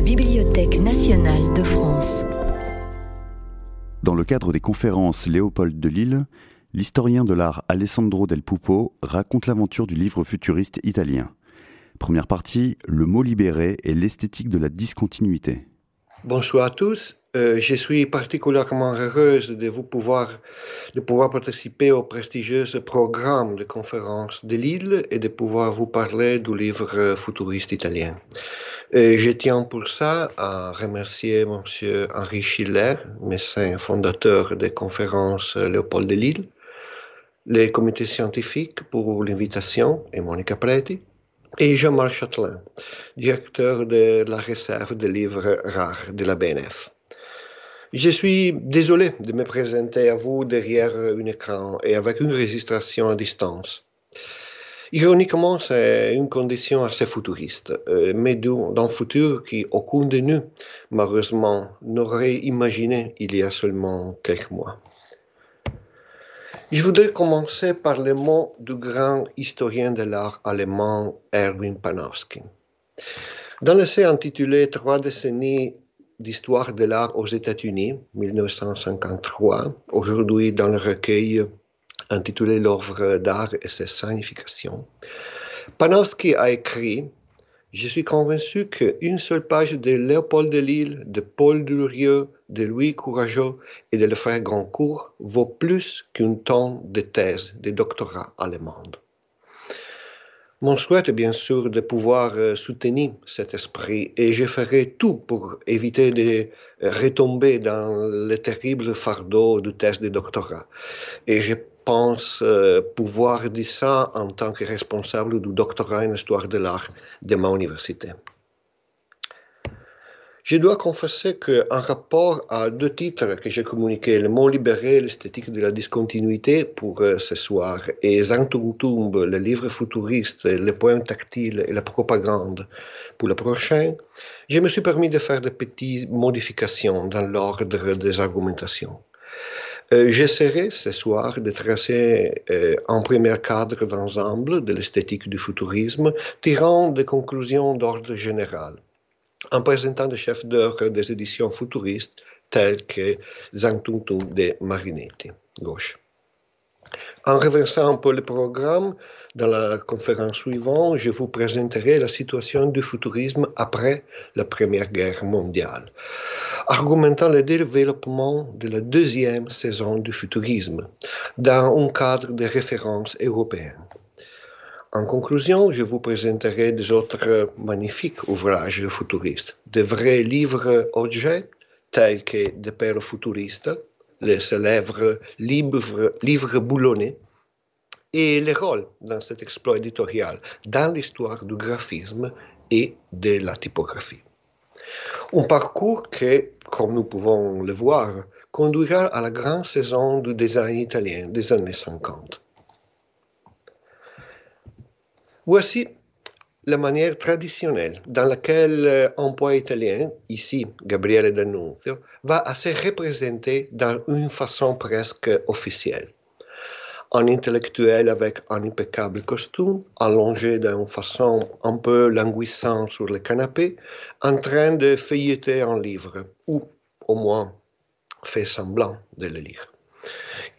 la Bibliothèque nationale de France. Dans le cadre des conférences Léopold de Lille, l'historien de l'art Alessandro Del Pupo raconte l'aventure du livre futuriste italien. Première partie, le mot libéré et l'esthétique de la discontinuité. Bonsoir à tous. Euh, je suis particulièrement heureuse de vous pouvoir, de pouvoir participer au prestigieux programme de conférence de Lille et de pouvoir vous parler du livre futuriste italien. Je tiens pour ça à remercier M. Henri Schiller, médecin fondateur des conférences Léopold de Lille, les comités scientifiques pour l'invitation et Monica Preti, et Jean-Marc Châtelain, directeur de la réserve des livres rares de la BNF. Je suis désolé de me présenter à vous derrière un écran et avec une registration à distance. Ironiquement, c'est une condition assez futuriste, euh, mais d'un futur qu'aucun de nous, malheureusement, n'aurait imaginé il y a seulement quelques mois. Je voudrais commencer par les mots du grand historien de l'art allemand Erwin Panofsky. Dans l'essai intitulé Trois décennies d'histoire de l'art aux États-Unis, 1953, aujourd'hui dans le recueil intitulé L'œuvre d'art et ses significations, Panofsky a écrit je suis convaincu qu'une seule page de Léopold de Lille, de Paul Durieux, de Louis Courageux et de le frère Grandcourt vaut plus qu'une tonne de thèse de doctorat allemande. Mon souhait est bien sûr de pouvoir euh, soutenir cet esprit et je ferai tout pour éviter de retomber dans le terrible fardeau du thèse de doctorat. Et je pense euh, pouvoir dire ça en tant que responsable du doctorat en histoire de l'art de ma université. Je dois confesser qu'en rapport à deux titres que j'ai communiqués, le mot libéré, l'esthétique de la discontinuité pour euh, ce soir, et Zangtungtumb, le livre futuriste, le poème tactile et la propagande pour le prochain, je me suis permis de faire de petites modifications dans l'ordre des argumentations. Euh, j'essaierai ce soir de tracer euh, un premier cadre d'ensemble de l'esthétique du futurisme, tirant des conclusions d'ordre général, en présentant des chefs d'œuvre des éditions futuristes tels que Zhang de Marinetti, gauche. En reversant un peu le programme, dans la conférence suivante, je vous présenterai la situation du futurisme après la Première Guerre mondiale argumentant le développement de la deuxième saison du futurisme dans un cadre de référence européen. En conclusion, je vous présenterai des autres magnifiques ouvrages futuristes, de vrais livres-objets tels que De Pères futuristes, le célèbre livre, livre boulonné, et les rôles dans cet exploit éditorial dans l'histoire du graphisme et de la typographie. Un parcours qui, comme nous pouvons le voir, conduira à la grande saison du design italien des années 50. Voici la manière traditionnelle dans laquelle un poète italien, ici Gabriele D'Annunzio, va se représenter dans une façon presque officielle un intellectuel avec un impeccable costume, allongé d'une façon un peu languissante sur le canapé, en train de feuilleter un livre, ou au moins fait semblant de le lire.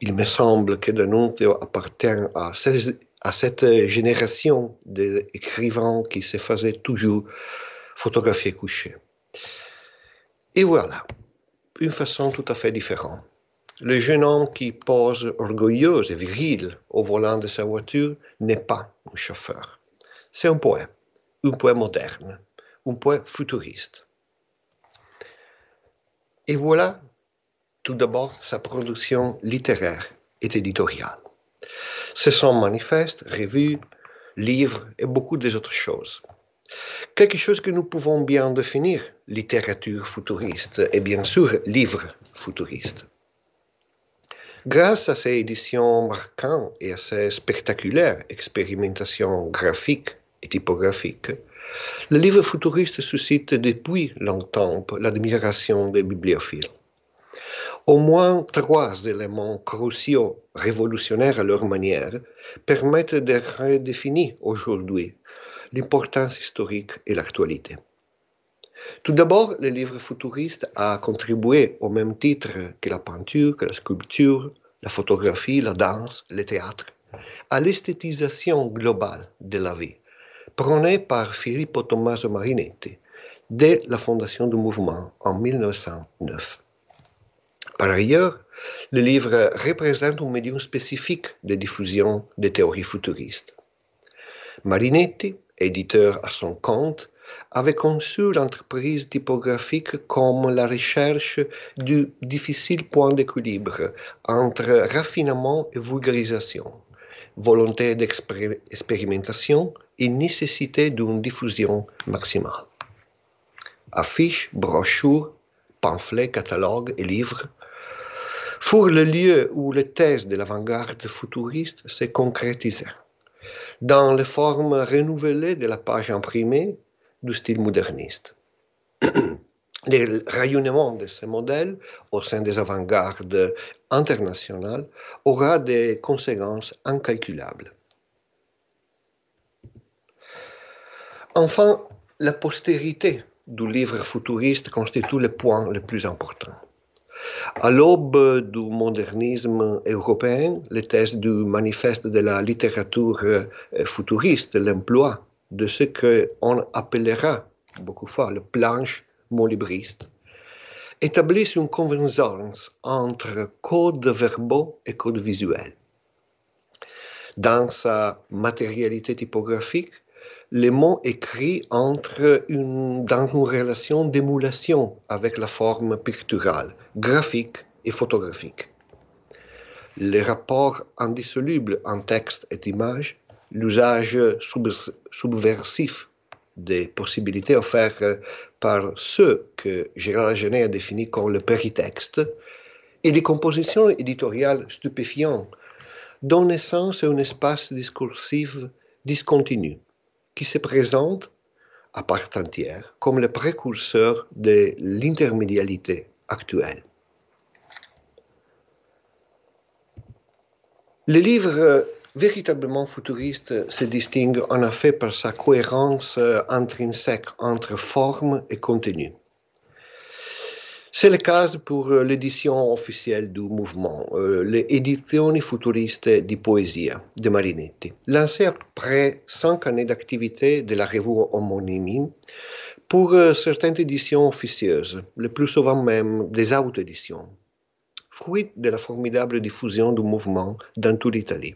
Il me semble que D'Annunzio appartient à, à cette génération d'écrivains qui se faisaient toujours photographier couché. Et voilà, une façon tout à fait différente. Le jeune homme qui pose orgueilleux et viril au volant de sa voiture n'est pas un chauffeur. C'est un poète, un poète moderne, un poète futuriste. Et voilà tout d'abord sa production littéraire et éditoriale. Ce sont manifestes, revues, livres et beaucoup d'autres choses. Quelque chose que nous pouvons bien définir, littérature futuriste et bien sûr livre futuriste. Grâce à ces éditions marquantes et à ces spectaculaires expérimentations graphiques et typographiques, le livre futuriste suscite depuis longtemps l'admiration des bibliophiles. Au moins trois éléments cruciaux, révolutionnaires à leur manière, permettent de redéfinir aujourd'hui l'importance historique et l'actualité. Tout d'abord, le livre futuriste a contribué au même titre que la peinture, que la sculpture, la photographie, la danse, le théâtre, à l'esthétisation globale de la vie, prônée par Filippo Tommaso Marinetti dès la fondation du mouvement en 1909. Par ailleurs, le livre représente un médium spécifique de diffusion des théories futuristes. Marinetti, éditeur à son compte, avait conçu l'entreprise typographique comme la recherche du difficile point d'équilibre entre raffinement et vulgarisation, volonté d'expérimentation et nécessité d'une diffusion maximale. Affiches, brochures, pamphlets, catalogues et livres furent le lieu où les thèses de l'avant-garde futuriste se concrétisaient. Dans les formes renouvelées de la page imprimée du style moderniste. Le rayonnement de ces modèles au sein des avant-gardes internationales aura des conséquences incalculables. Enfin, la postérité du livre futuriste constitue le point le plus important. À l'aube du modernisme européen, les thèses du manifeste de la littérature futuriste, l'emploi de ce qu'on appellera beaucoup fois le planche molibriste, établissent une convergence entre code verbaux et code visuel. Dans sa matérialité typographique, les mots écrits entrent une, dans une relation d'émulation avec la forme picturale, graphique et photographique. Les rapports indissolubles en texte et image, l'usage subversif des possibilités offertes par ceux que Gérard Genet a définis comme le péritexte, et des compositions éditoriales stupéfiantes donnent naissance à un espace discursif discontinu qui se présente à part entière comme le précurseur de l'intermédialité actuelle. Le livre véritablement futuriste se distingue en effet par sa cohérence intrinsèque entre forme et contenu. C'est le cas pour euh, l'édition officielle du mouvement, euh, l'édition futuriste di poesia de Marinetti. Lancée après cinq années d'activité de la revue homonymie pour euh, certaines éditions officieuses, le plus souvent même des auto-éditions, fruit de la formidable diffusion du mouvement dans toute l'Italie.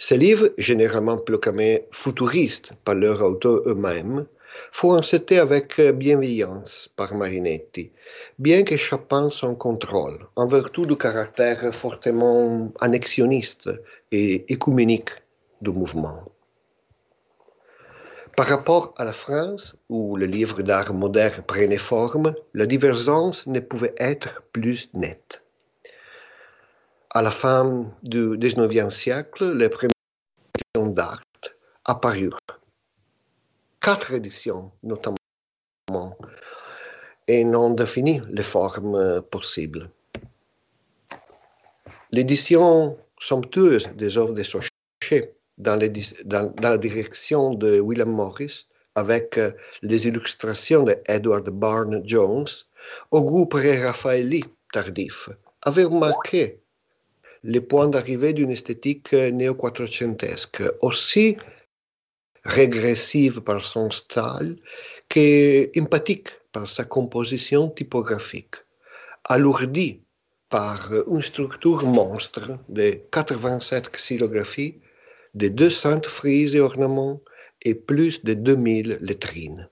Ces livres, généralement proclamés futuristes par leurs auteurs eux-mêmes, fut accepté avec bienveillance par Marinetti, bien qu'échappant son contrôle, en vertu du caractère fortement annexionniste et écuménique du mouvement. Par rapport à la France, où le livre d'art moderne prenait forme, la divergence ne pouvait être plus nette. À la fin du XIXe siècle, les premières d'art apparurent quatre éditions notamment, et non défini les formes possibles. L'édition somptueuse des œuvres de Sochet dans, la direction de William Morris, avec les illustrations de Edward Barnes Jones, au groupe Raffaelli tardif, avait remarqué les points d'arrivée d'une esthétique néo-quattrocentesque, aussi régressive par son style que empathique par sa composition typographique, alourdie par une structure monstre de 87 xylographies, de 200 frises et ornements et plus de 2000 lettrines.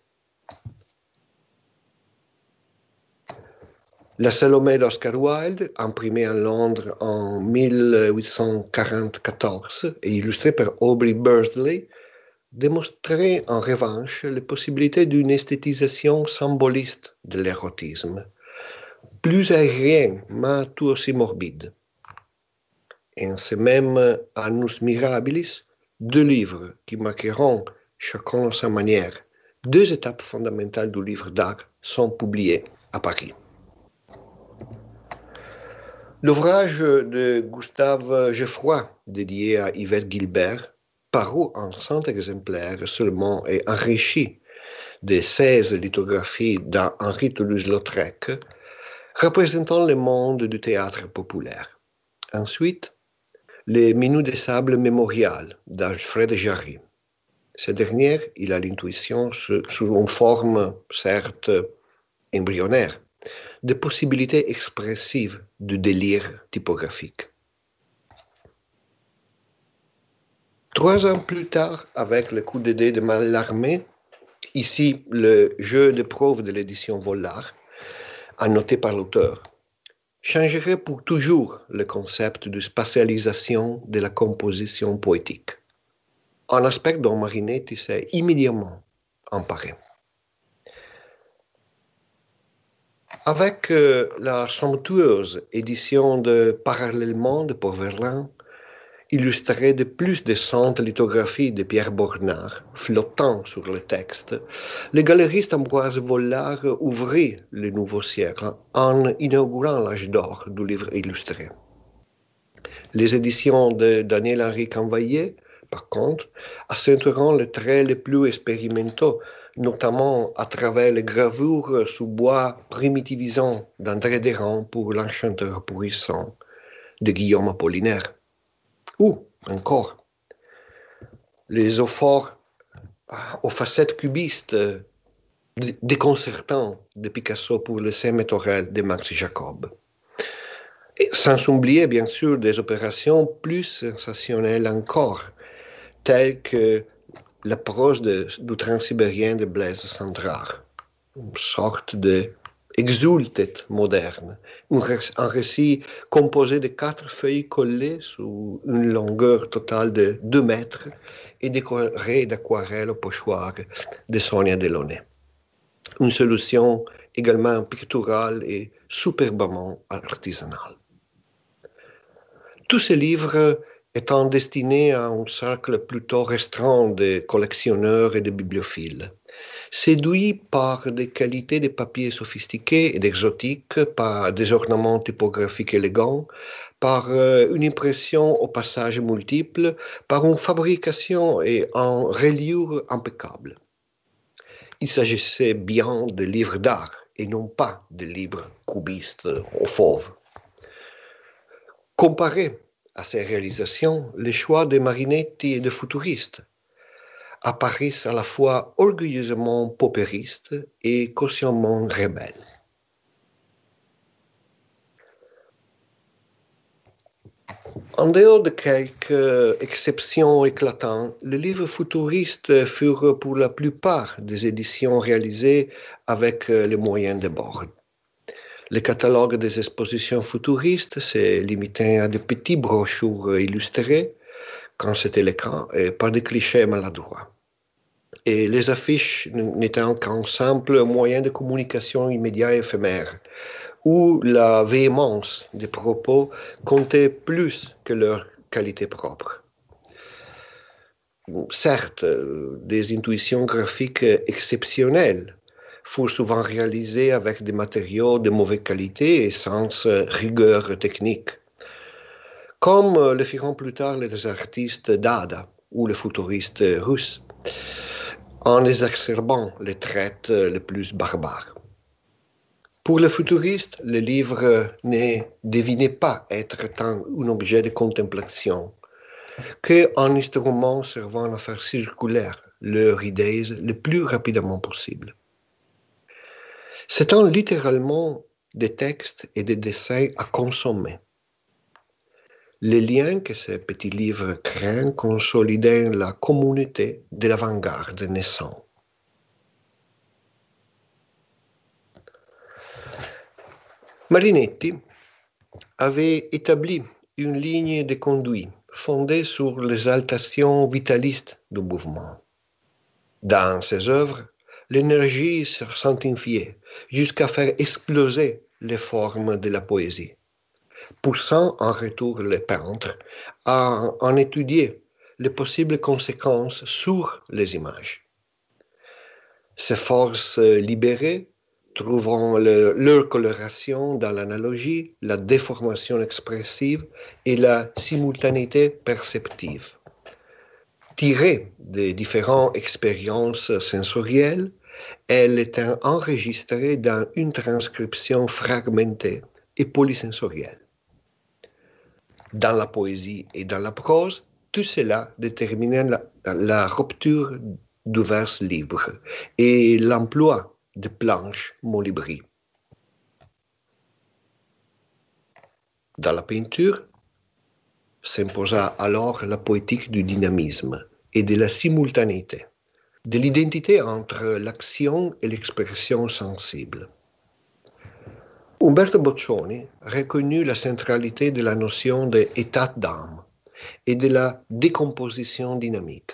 La Salomé d'Oscar Wilde, imprimée à Londres en 1844 et illustrée par Aubrey Birdley, démontrait en revanche les possibilités d'une esthétisation symboliste de l'érotisme, plus aérien, mais tout aussi morbide. Et en ce même Annus Mirabilis, deux livres qui marqueront, chacun à sa manière, deux étapes fondamentales du livre d'art sont publiés à Paris. L'ouvrage de Gustave Geoffroy, dédié à Yvette Gilbert, paru en 100 exemplaires seulement et enrichi des 16 lithographies d'Henri Toulouse-Lautrec représentant le monde du théâtre populaire. Ensuite, les Minutes des sables mémorial d'Alfred Jarry. Ce dernier, il a l'intuition sous une forme certes embryonnaire de possibilités expressives du délire typographique. Trois ans plus tard, avec le coup de dé de Mallarmé, ici le jeu de preuve de l'édition Vollard, annoté par l'auteur, changerait pour toujours le concept de spatialisation de la composition poétique. Un aspect dont Marinetti s'est immédiatement emparé. Avec euh, la somptueuse édition de Parallèlement de Paul illustrée de plus de cent lithographies de Pierre Bornard flottant sur le texte, le galeriste Ambroise Vollard ouvrit le nouveau siècle en inaugurant l'âge d'or du livre illustré. Les éditions de Daniel-Henri Canvaillet, par contre, accentueront les traits les plus expérimentaux, notamment à travers les gravures sous bois primitivisant d'André Déran pour l'enchanteur pourrissant de Guillaume Apollinaire. Ou encore, les eaux aux facettes cubistes déconcertantes de Picasso pour le saint de Max Jacob. Et sans oublier, bien sûr, des opérations plus sensationnelles encore, telles que la prose du transsibérien de Blaise Sandrard, une sorte de exultet moderne, un récit composé de quatre feuilles collées sous une longueur totale de 2 mètres et décoré d'aquarelles au pochoir de Sonia Delaunay. Une solution également picturale et superbement artisanale. Tous ces livres étant destinés à un cercle plutôt restreint de collectionneurs et de bibliophiles séduit par des qualités de papier sophistiqués et exotiques, par des ornements typographiques élégants, par euh, une impression au passage multiple, par une fabrication et un reliure impeccable. Il s'agissait bien de livres d'art et non pas de livres cubistes au fauve. Comparé à ces réalisations, les choix de Marinetti et de futuristes apparaissent à la fois orgueilleusement paupéristes et cautionnement rebelles. En dehors de quelques exceptions éclatantes, les livres futuristes furent pour la plupart des éditions réalisées avec les moyens de bord. Le catalogue des expositions futuristes s'est limité à de petites brochures illustrées, quand c'était le cas, par des clichés maladroits et les affiches n'étant qu'un simple moyen de communication immédiat et éphémère, où la véhémence des propos comptait plus que leur qualité propre. Certes, des intuitions graphiques exceptionnelles furent souvent réalisées avec des matériaux de mauvaise qualité et sans rigueur technique, comme le firent plus tard les artistes d'Ada ou les futuristes russes en exacerbant les traits les plus barbares. Pour le futuriste, le livre ne devinait pas être tant un objet de contemplation qu'un instrument servant à faire circulaire leurs idées le plus rapidement possible. C'étant littéralement des textes et des dessins à consommer, les liens que ce petit livre crée consolidaient la communauté de l'avant-garde naissant. Marinetti avait établi une ligne de conduite fondée sur l'exaltation vitaliste du mouvement. Dans ses œuvres, l'énergie s'intensifiait jusqu'à faire exploser les formes de la poésie poussant en retour les peintres à en étudier les possibles conséquences sur les images. Ces forces libérées trouvant leur coloration dans l'analogie, la déformation expressive et la simultanéité perceptive. Tirées des différentes expériences sensorielles, elle est enregistrée dans une transcription fragmentée et polysensorielle. Dans la poésie et dans la prose, tout cela déterminait la, rupture du vers libre et l'emploi de planches molibri. Dans la peinture, s'imposa alors la poétique du dynamisme et de la simultanéité, de l'identité entre l'action et l'expression sensible. Umberto Boccioni reconnut la centralité de la notion d'état d'âme et de la décomposition dynamique.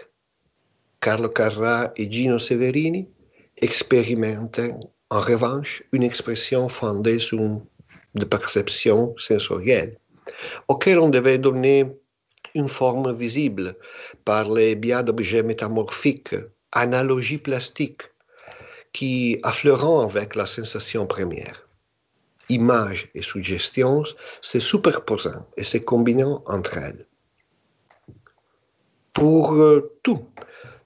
Carlo Carra et Gino Severini expérimentaient en revanche une expression fondée sur de perception sensorielle, auquel on devait donner une forme visible par les biais d'objets métamorphiques, analogies plastiques, qui affleurant avec la sensation première. Images et suggestions se superposant et se combinant entre elles. Pour euh, tout,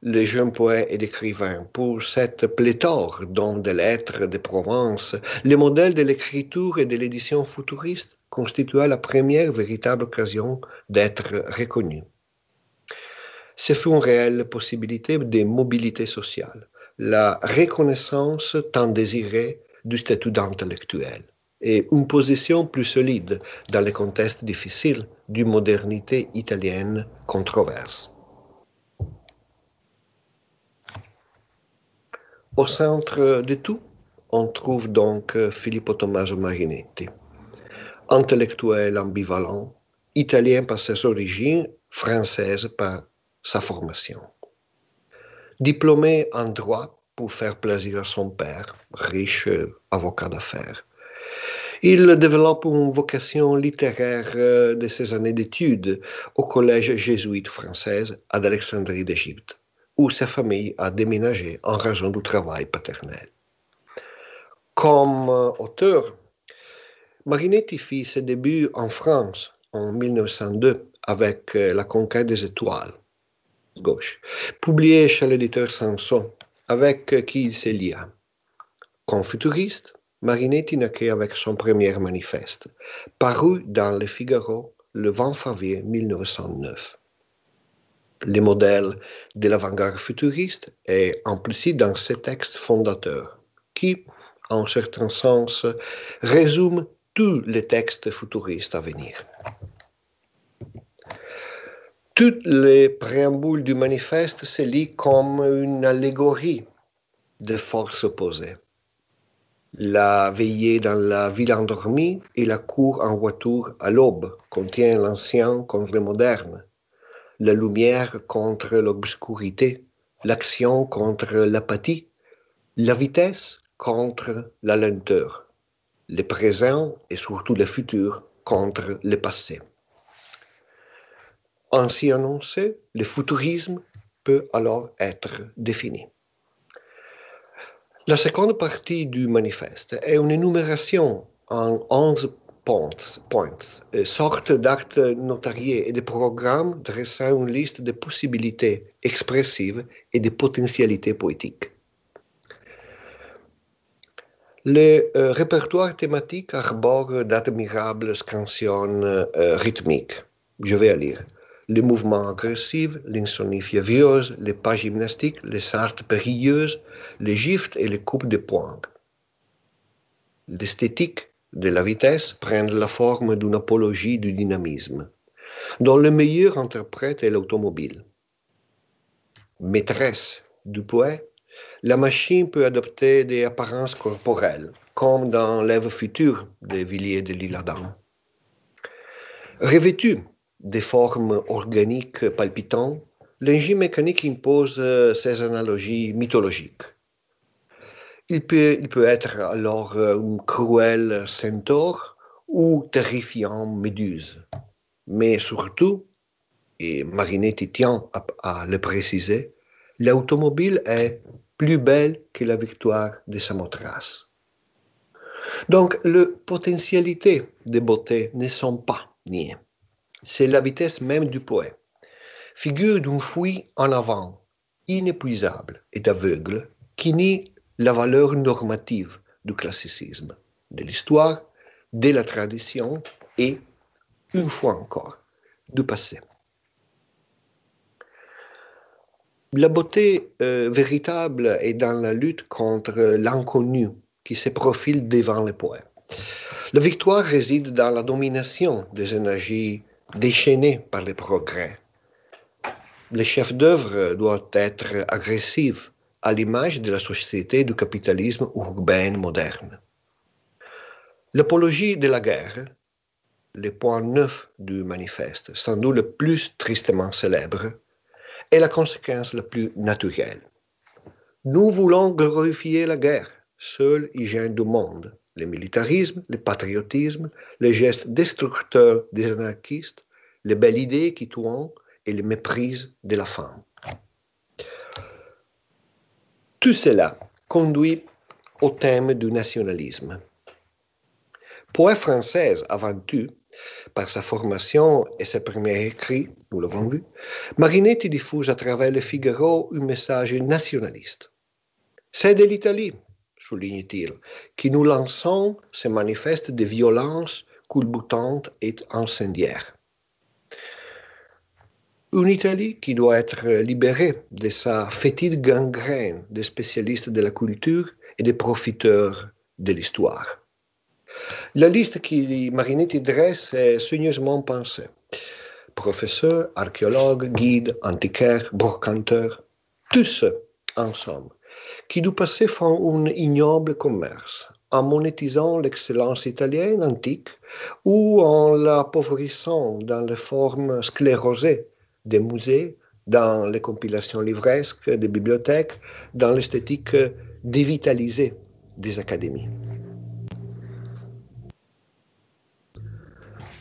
les jeunes poètes et écrivains, pour cette pléthore dont des lettres de Provence, les modèles de l'écriture et de l'édition futuriste constitua la première véritable occasion d'être reconnus. Ce fut une réelle possibilité de mobilité sociale, la reconnaissance tant désirée du statut d'intellectuel et une position plus solide dans les contextes difficiles d'une modernité italienne controverse. Au centre de tout, on trouve donc Filippo Tommaso Marinetti, intellectuel ambivalent, italien par ses origines, française par sa formation. Diplômé en droit pour faire plaisir à son père, riche avocat d'affaires. Il développe une vocation littéraire de ses années d'études au collège jésuite française à Alexandrie d'Égypte où sa famille a déménagé en raison du travail paternel. Comme euh, auteur, Marinetti fit ses débuts en France en 1902 avec euh, La conquête des étoiles, gauche, publié chez l'éditeur Sanson, avec qui il se lia. Comme futuriste, Marinetti naquit avec son premier manifeste, paru dans Le Figaro le 20 février 1909 les modèles de l'avant-garde futuriste et implicit dans ces textes fondateurs, qui, en certain sens, résument tous les textes futuristes à venir. Toutes les préambules du manifeste se lient comme une allégorie de forces opposées. La veillée dans la ville endormie et la cour en voiture à l'aube contient l'ancien contre le moderne, la lumière contre l'obscurité, l'action contre l'apathie, la vitesse contre la lenteur, le présent et surtout le futur contre le passé. Ainsi annoncé, le futurisme peut alors être défini. La seconde partie du manifeste est une énumération en onze points, points sorte d'actes notariés et de programmes dressant une liste de possibilités expressives et de potentialités poétiques. Le euh, répertoire thématique arbore d'admirables scansions euh, rythmiques. Je vais à lire. Les mouvements agressifs, l'insomnie fiévreuse, les pas gymnastiques, les sartes périlleuses, les gifts et les coupes de poing. L'esthétique de la vitesse prennent la forme d'une apologie du dynamisme, dont le meilleur interprète est l'automobile. Maîtresse du poète, la machine peut adopter des apparences corporelles, comme dans l'œuvre future de Villiers de l'Isle-Adam. Revêtu des formes organiques palpitantes, l'engin mécanique impose ses analogies mythologiques. Il peut, il peut être alors euh, un cruel centaure ou terrifiant méduse. Mais surtout, et Marinetti tient à, à le préciser, l'automobile est plus belle que la victoire de Samothrace. Donc, les potentialités de beauté ne sont pas niées. C'est la vitesse même du poète. Figure d'une fuite en avant, inépuisable et aveugle, qui nie la valeur normative du classicisme, de l'histoire, de la tradition et, une fois encore, du passé. La beauté euh, véritable est dans la lutte contre l'inconnu qui se profile devant les poètes. La victoire réside dans la domination des énergies déchaînées par les progrès. Les chefs d'œuvre doivent être agressifs à l'image de la société du capitalisme urbain moderne. L'apologie de la guerre, le point neuf du manifeste, sans doute le plus tristement célèbre, est la conséquence la plus naturelle. Nous voulons glorifier la guerre, seule hygiène du monde, le militarisme, le patriotisme, les gestes destructeurs des anarchistes, les belles idées qui tuent et le méprise de la femme. Tout cela conduit au thème du nationalisme. Poète française avant tout, par sa formation et ses premiers écrits, nous l'avons vu, Marinetti diffuse à travers le Figaro un message nationaliste. C'est de l'Italie, souligne-t-il, qui nous lançons ces manifestes de violence culbutantes et incendiaires. Une Italie qui doit être libérée de sa fétide gangrène des spécialistes de la culture et des profiteurs de l'histoire. La liste que Marinetti dresse est soigneusement pensée. Professeurs, archéologues, guides, antiquaires, brocanteurs, tous ensemble, qui du passé font un ignoble commerce, en monétisant l'excellence italienne antique ou en l'appauvrissant dans les formes sclérosées des musées, dans les compilations livresques des bibliothèques, dans l'esthétique dévitalisée des académies.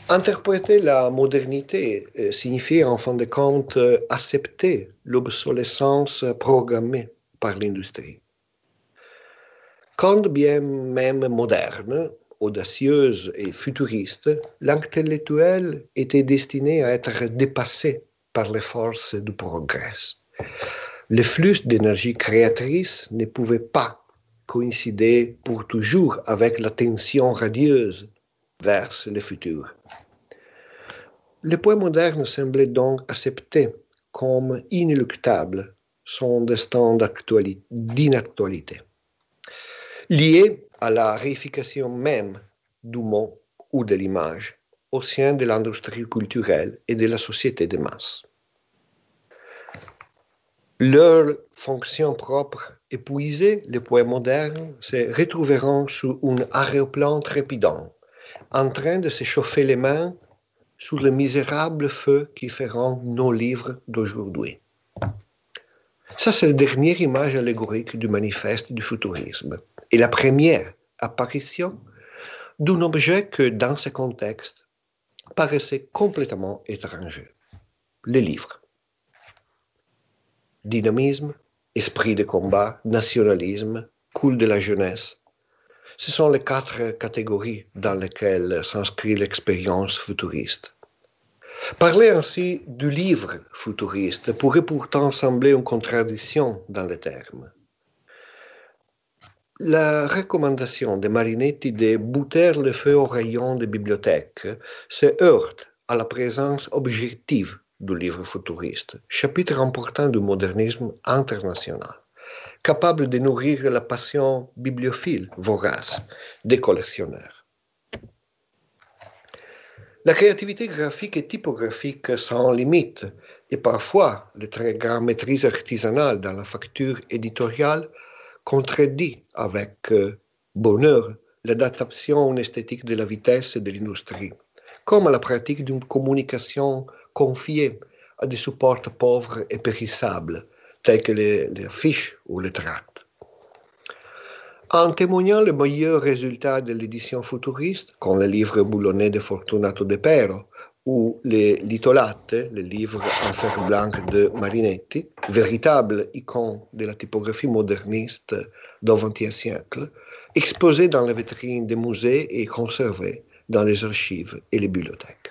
Interpréter la modernité euh, signifie en fin de compte euh, accepter l'obsolescence programmée l'industrie. Quand bien même moderne, audacieuse et futuriste, l'intellectuel était destiné à être dépassé par les forces du progrès. Le flux d'énergie créatrice ne pouvait pas coïncider pour toujours avec la tension radieuse vers le futur. Le poète moderne semblait donc accepter comme inéluctable son destin d'inactualité, lié à la réification même du mot ou de l'image au sein de l'industrie culturelle et de la société de masse. Leur fonction propre épuisée, les poètes modernes se retrouveront sous un aéroplan trépidant en train de se chauffer les mains sous le misérable feu qui feront nos livres d'aujourd'hui. Ça, c'est la dernière image allégorique du manifeste du futurisme et la première apparition d'un objet que, dans ce contexte, paraissait complètement étranger, les livres. Dynamisme, esprit de combat, nationalisme, cool de la jeunesse, ce sont les quatre catégories dans lesquelles s'inscrit l'expérience futuriste. Parler ainsi du livre futuriste pourrait pourtant sembler une contradiction dans les termes. La recommandation de Marinetti de bouter le feu au rayon des bibliothèques se heurte à la présence objective du livre futuriste, chapitre important du modernisme international capable de nourrir la passion bibliophile vorace des collectionneurs. La créativité graphique et typographique sans limite et parfois le très grand maîtrise artisanale dans la facture éditoriale contredit avec euh, bonheur l'adaptation esthétique de la vitesse de l'industrie, comme la pratique d'une communication confiée à des supports pauvres et périssables, tels que les, les fiches ou les tracts. En témoignant le meilleur résultat de l'édition futuriste, comme le livre boulonnais de Fortunato De Pero ou les Litolate, le livre en fer blanc de Marinetti, véritable icône de la typographie moderniste du XXe siècle, exposé dans les vitrines des musées et conservé dans les archives et les bibliothèques.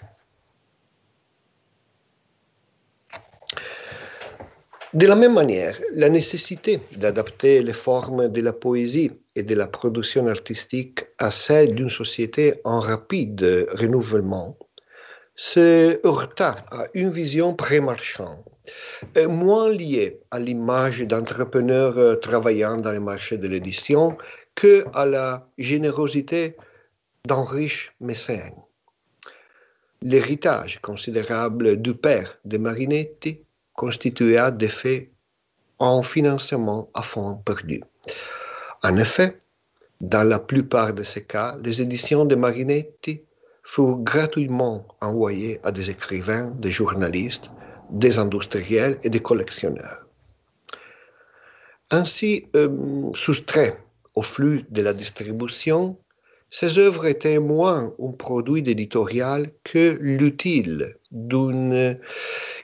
De la même manière, la nécessité d'adapter les formes de la poésie et de la production artistique à celle d'une société en rapide renouvellement se heurta à une vision pré-marchande, moins liée à l'image d'entrepreneurs travaillant dans le marché de l'édition que à la générosité d'un riche mécène. L'héritage considérable du père de Marinetti constitua des faits un financement à fond perdu. En effet, dans la plupart de ces cas, les éditions de Marinetti furent gratuitement envoyées à des écrivains, des journalistes, des industriels et des collectionneurs. Ainsi, euh, soustraits au flux de la distribution, ces œuvres étaient moins un produit d'éditorial que l'utile d'une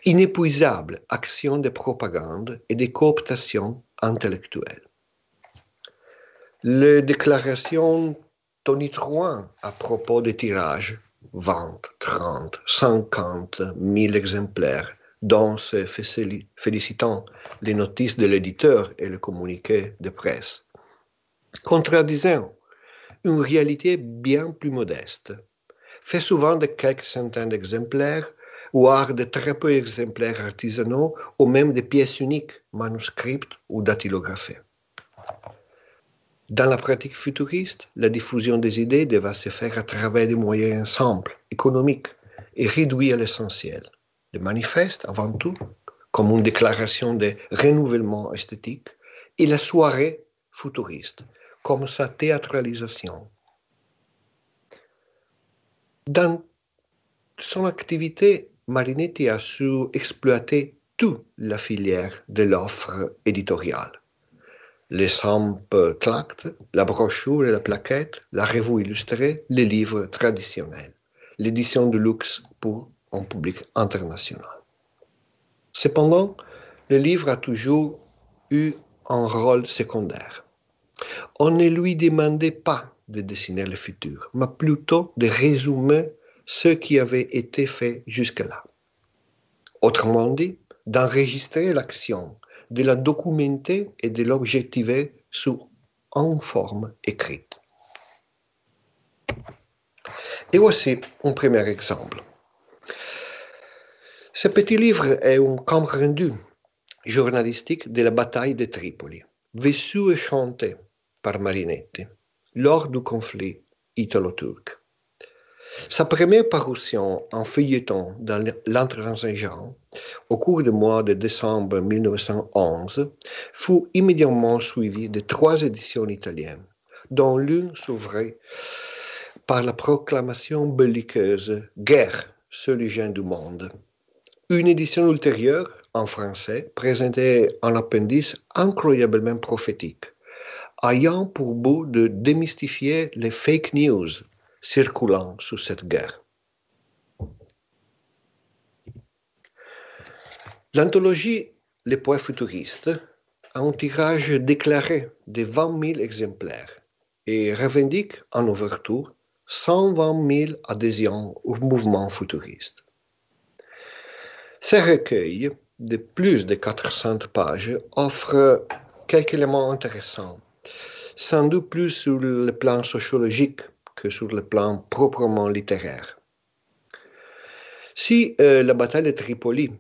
inépuisable action de propagande et de cooptation intellectuelle. Les déclarations tonitruantes à propos des tirages, 20, 30, 50 000 exemplaires, dont se félicitant les notices de l'éditeur et le communiqué de presse, contradisant une réalité bien plus modeste, fait souvent de quelques centaines d'exemplaires, voire de très peu d'exemplaires artisanaux, ou même de pièces uniques, manuscrites ou datilographées. Dans la pratique futuriste, la diffusion des idées devra se faire à travers des moyens simples, économiques et réduits à l'essentiel. Le manifeste, avant tout, comme une déclaration de renouvellement esthétique, et la soirée futuriste, comme sa théâtralisation. Dans son activité, Marinetti a su exploiter toute la filière de l'offre éditoriale. Les samples tracts, la brochure et la plaquette, la revue illustrée, les livres traditionnels, l'édition de luxe pour un public international. Cependant, le livre a toujours eu un rôle secondaire. On ne lui demandait pas de dessiner le futur, mais plutôt de résumer ce qui avait été fait jusque-là. Autrement dit, d'enregistrer l'action, de la documenter et de l'objectiver sous une forme écrite. Et voici un premier exemple. Ce petit livre est un compte rendu journalistique de la bataille de Tripoli, vécu et chanté par Marinetti lors du conflit italo-turc. Sa première parution en feuilleton dans l'intransigeant au cours du mois de décembre 1911 fut immédiatement suivie de trois éditions italiennes, dont l'une s'ouvrait par la proclamation belliqueuse Guerre, seul gens du monde. Une édition ultérieure, en français, présentait un appendice incroyablement prophétique ayant pour but de démystifier les fake news circulant sous cette guerre. L'anthologie Les poètes futuristes a un tirage déclaré de 20 000 exemplaires et revendique en ouverture 120 000 adhésions au mouvement futuriste. Ce recueil de plus de 400 pages offre quelques éléments intéressants sans doute plus sur le plan sociologique que sur le plan proprement littéraire. Si euh, la bataille de Tripoli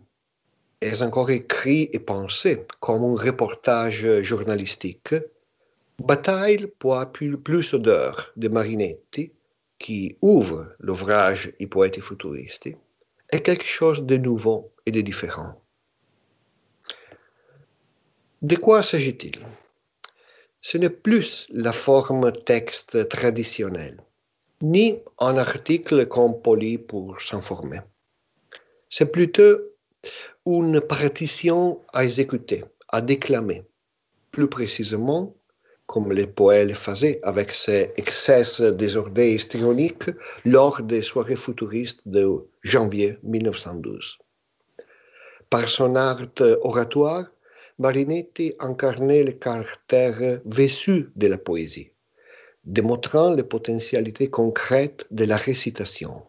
est encore écrit et pensé comme un reportage journalistique, Bataille pour plus, plus d'heures de Marinetti, qui ouvre l'ouvrage I poeti futuristi, est quelque chose de nouveau et de différent. De quoi s'agit-il? Ce n'est plus la forme texte traditionnelle, ni un article qu'on polit pour s'informer. C'est plutôt une partition à exécuter, à déclamer. Plus précisément, comme les poètes faisaient avec ses excès désordres histrioniques lors des soirées futuristes de janvier 1912. Par son art oratoire, Marinetti incarnait le caractère vécu de la poésie, démontrant les potentialités concrètes de la récitation.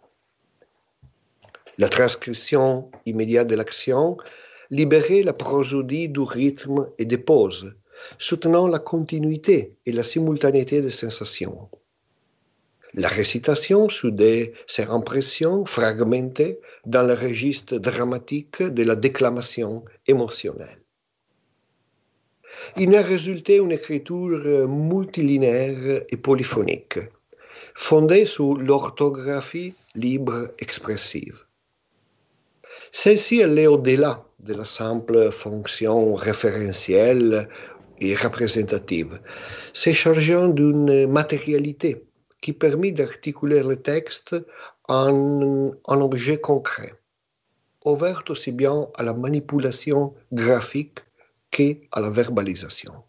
La transcription immédiate de l'action libérer la prosodie du rythme et des pauses, soutenant la continuité et la simultanéité des sensations. La récitation soudait ses impressions fragmentées dans le registre dramatique de la déclamation émotionnelle. Il a résulté une écriture multilinéaire et polyphonique, fondée sur l'orthographie libre expressive. Celle-ci est au-delà de la simple fonction référentielle et représentative, c'est chargeant d'une matérialité qui permet d'articuler le texte en un objet concret, ouvert aussi bien à la manipulation graphique qu'à la verbalisation.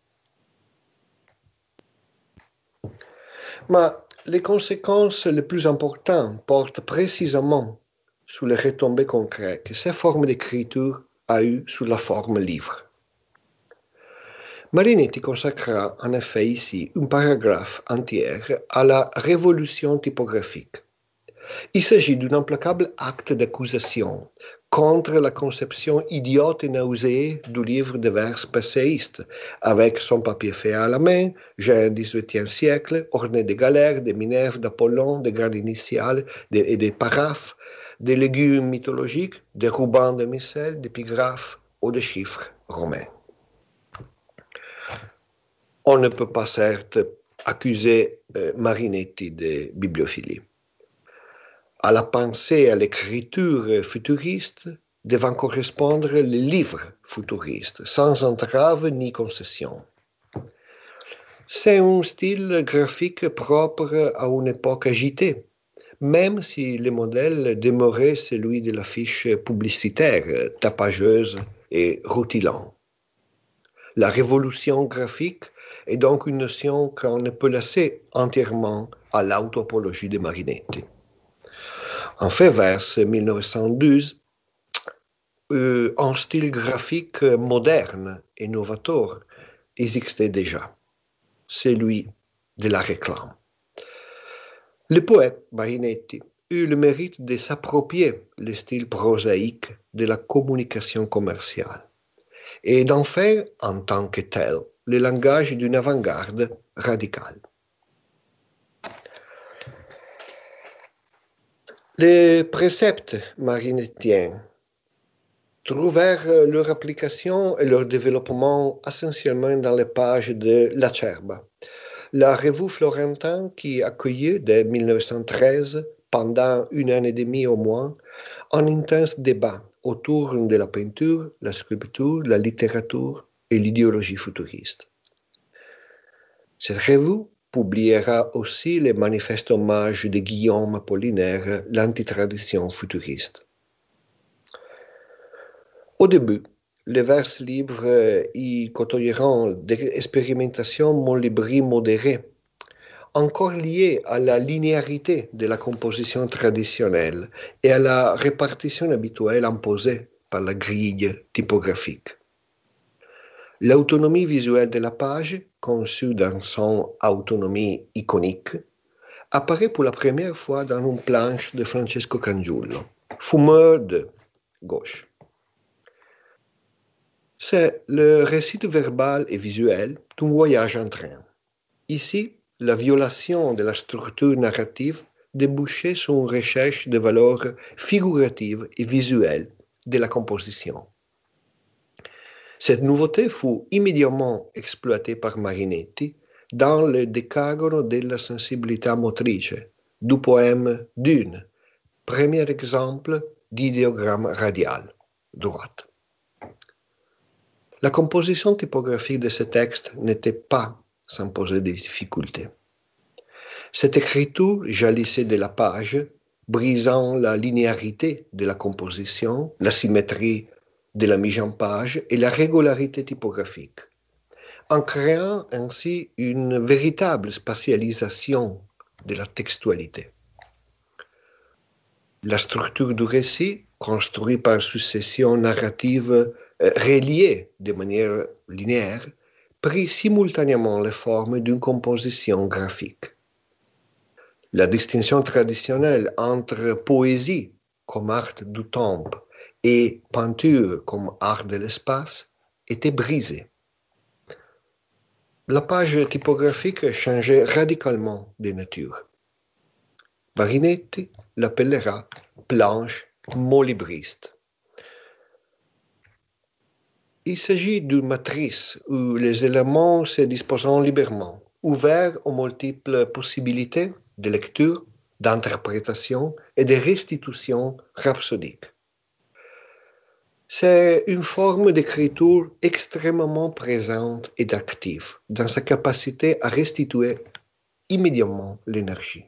Mais les conséquences les plus importantes portent précisément sur les retombées concrètes que cette forme d'écriture a eues sous la forme livre. Marinetti consacra en effet ici un paragraphe entier à la révolution typographique. Il s'agit d'un implacable acte d'accusation contre la conception idiote et nauséée du livre de vers passéiste, avec son papier fait à la main, j'ai XVIIIe siècle, orné de galères, de Minerve, d'Apollon, de gardes initiales et des paraphes, des légumes mythologiques, des rubans de missel, d'épigraphes ou de chiffres romains. On ne peut pas certes accuser euh, Marinetti de bibliophilie. À la pensée, à l'écriture futuriste devant correspondre les livres futuristes, sans entrave ni concession. C'est un style graphique propre à une époque agitée, même si le modèle demeurait celui de l'affiche publicitaire, tapageuse et rutilant. La révolution graphique est donc une notion qu'on ne peut laisser entièrement à l'autopologie de Marinetti. En fait, vers 1912, euh, un style graphique moderne et novateur existait déjà, celui de la réclame. Le poète Marinetti eut le mérite de s'approprier le style prosaïque de la communication commerciale et d'en faire, en tant que tel, le langage d'une avant-garde radicale. Les préceptes marinettiens trouvèrent leur application et leur développement essentiellement dans les pages de L'Acerba, la revue florentine qui accueillait dès 1913, pendant une année et demie au moins, un intense débat autour de la peinture, la sculpture, la littérature et l'idéologie futuriste. Cette revue publiera aussi le manifeste hommage de Guillaume Apollinaire, l'antitradition futuriste. Au début, les vers libres y côtoyeront des expérimentations molibri modérées, encore liées à la linéarité de la composition traditionnelle et à la répartition habituelle imposée par la grille typographique. L'autonomie visuelle de la page, conçue dans son autonomie iconique, apparaît pour la première fois dans une planche de Francesco Cangiullo, fumeur de gauche. C'est le récit verbal et visuel d'un voyage en train. Ici, la violation de la structure narrative débouchait sur une recherche de valeurs figuratives et visuelles de la composition. Cette nouveauté fut immédiatement exploitée par Marinetti dans le Decagono della sensibilità motrice du poème Dune, premier exemple d'idéogramme radial, droite. La composition typographique de ce texte n'était pas sans poser des difficultés. Cette écriture jalissait de la page, brisant la linéarité de la composition, la symétrie de la mise en page et la régularité typographique, en créant ainsi une véritable spatialisation de la textualité. La structure du récit, construite par succession narrative euh, reliée de manière linéaire, prit simultanément les formes d'une composition graphique. La distinction traditionnelle entre poésie comme art du et peinture comme art de l'espace étaient brisées. La page typographique changeait radicalement de nature. Varinetti l'appellera planche molibriste. Il s'agit d'une matrice où les éléments se disposent librement, ouverts aux multiples possibilités de lecture, d'interprétation et de restitution rhapsodique. C'est une forme d'écriture extrêmement présente et active dans sa capacité à restituer immédiatement l'énergie.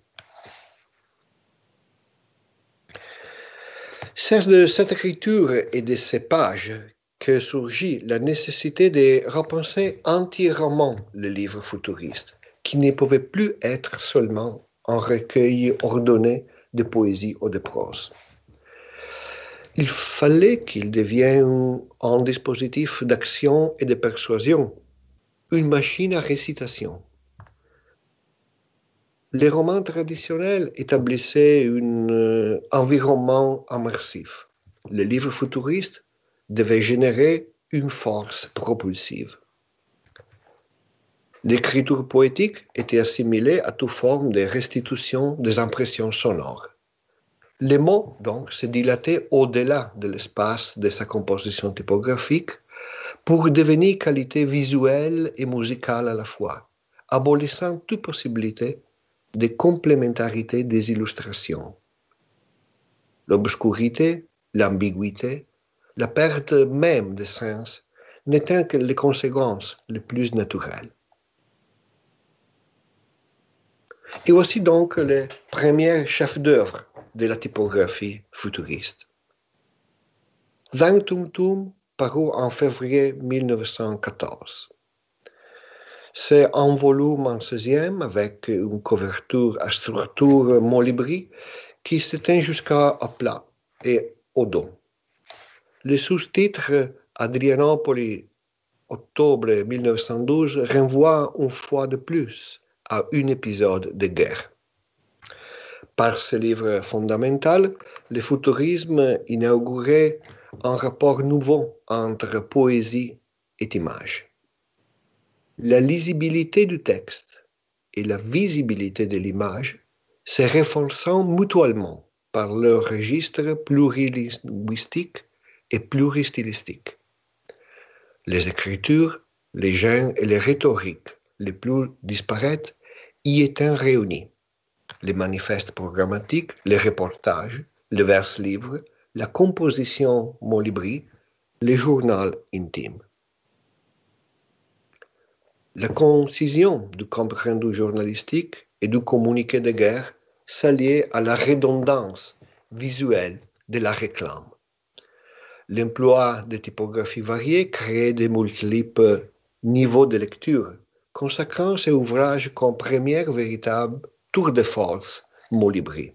C'est de cette écriture et de ces pages que surgit la nécessité de repenser entièrement le livre futuriste, qui ne pouvait plus être seulement un recueil ordonné de poésie ou de prose. Il fallait qu'il devienne un dispositif d'action et de persuasion, une machine à récitation. Les romans traditionnels établissaient un euh, environnement immersif. Le livre futuriste devait générer une force propulsive. L'écriture poétique était assimilée à toute forme de restitution des impressions sonores. Les mots, donc, se dilataient au-delà de l'espace de sa composition typographique pour devenir qualité visuelle et musicale à la fois, abolissant toute possibilité de complémentarité des illustrations. L'obscurité, l'ambiguïté, la perte même de sens n'étaient que les conséquences les plus naturelles. Et aussi donc les premiers chefs d'œuvre de la typographie futuriste. Vingt Tum parut en février 1914. C'est un volume en 16e avec une couverture à structure molibri qui s'éteint jusqu'à plat et au dos. Le sous-titre Adrianopoli, octobre 1912, renvoie une fois de plus à un épisode de guerre. Par ce livre fondamental, le futurisme inaugurait un rapport nouveau entre poésie et image. La lisibilité du texte et la visibilité de l'image se renforçant mutuellement par leur registre plurilinguistique et pluristylistique. Les écritures, les genres et les rhétoriques les plus disparates y étaient réunis. Les manifestes programmatiques, les reportages, les vers livres, la composition molibri, les journaux intimes. La concision du compte rendu journalistique et du communiqué de guerre s'alliait à la redondance visuelle de la réclame. L'emploi de typographies variées créait de multiples niveaux de lecture, consacrant ces ouvrages comme première véritable tour de force molibri.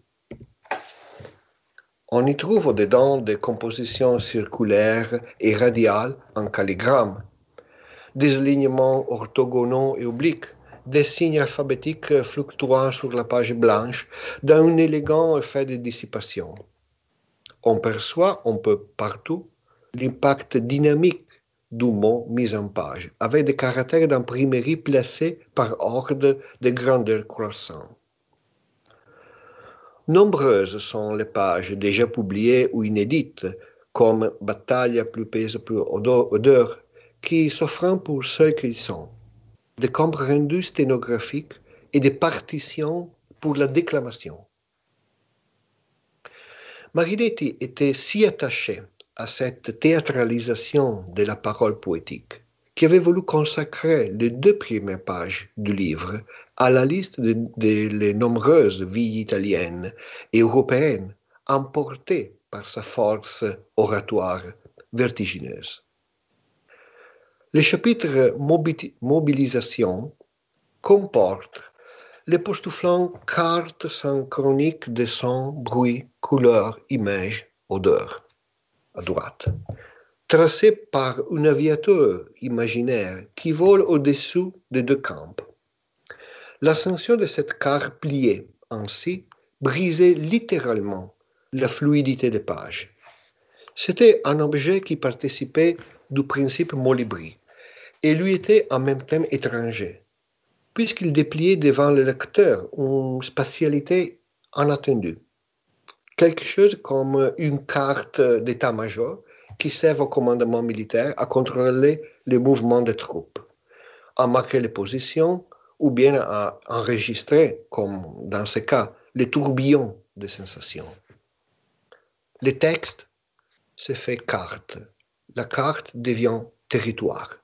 On y trouve au-dedans des compositions circulaires et radiales en calligramme, des alignements orthogonaux et obliques, des signes alphabétiques fluctuant sur la page blanche d'un élégant effet de dissipation on perçoit un peu partout l'impact dynamique du mot mis en page, avec des caractères d'imprimerie placés par ordre de grandeur croissant. Nombreuses sont les pages déjà publiées ou inédites, comme Bataille plus pèse plus odeur, qui s'offrent pour ceux qu'ils sont, des comptes rendus sténographiques et des partitions pour la déclamation. Marinetti était si attaché à cette théâtralisation de la parole poétique qu'il avait voulu consacrer les deux premières pages du livre à la liste des nombreuses vies italiennes et européennes emportées par sa force oratoire vertigineuse. Le chapitre mobilisation comporte l'époustouflant carte synchronique de son, bruit, couleur, image, odeur, à droite, tracée par un aviateur imaginaire qui vole au-dessous des deux camps. L'ascension de cette carte pliée ainsi brisait littéralement la fluidité des pages. C'était un objet qui participait du principe Molibri et lui était en même temps étranger, puisqu'il dépliait devant le lecteur une spatialité inattendue. Quelque chose comme une carte d'état-major qui sert au commandement militaire à contrôler les mouvements des troupes, à marquer les positions ou bien à enregistrer, comme dans ce cas, les tourbillons de sensations. Le texte se fait carte. La carte devient territoire.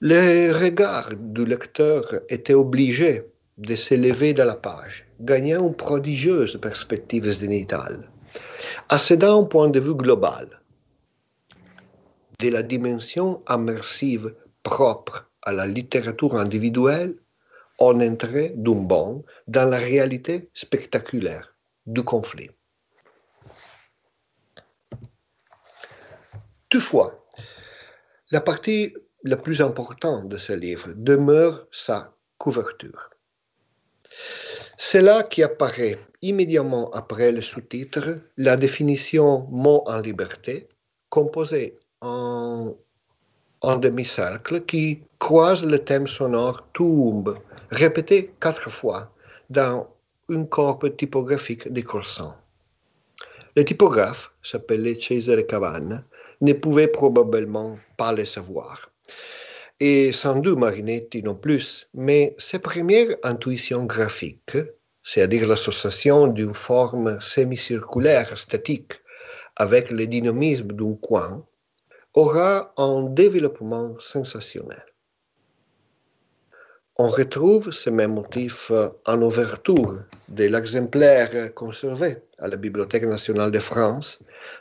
Le regard du lecteur était obligé de s'élever de la page, gagnant une prodigieuse perspective zénitale, accédant un point de vue global de la dimension immersive propre à la littérature individuelle, on entrait d'un bond dans la réalité spectaculaire du conflit. Toutefois, la partie la plus importante de ce livre demeure sa couverture. C'est là qui apparaît immédiatement après le sous-titre la définition mot en liberté, composée en, demi-cercle qui croise le thème sonore tombe, répété quatre fois dans une corpe typographique décroissant. Le typographe, s'appelait Cesare Cavanna, ne pouvait probablement pas le savoir. Et sans doute Marinetti non plus, mais ses premières intuitions graphiques, c'est-à-dire l'association d'une forme semi-circulaire statique avec le dynamisme d'un coin, aura un développement sensationnel. On retrouve ce même motif en ouverture de l'exemplaire conservé à la Bibliothèque nationale de France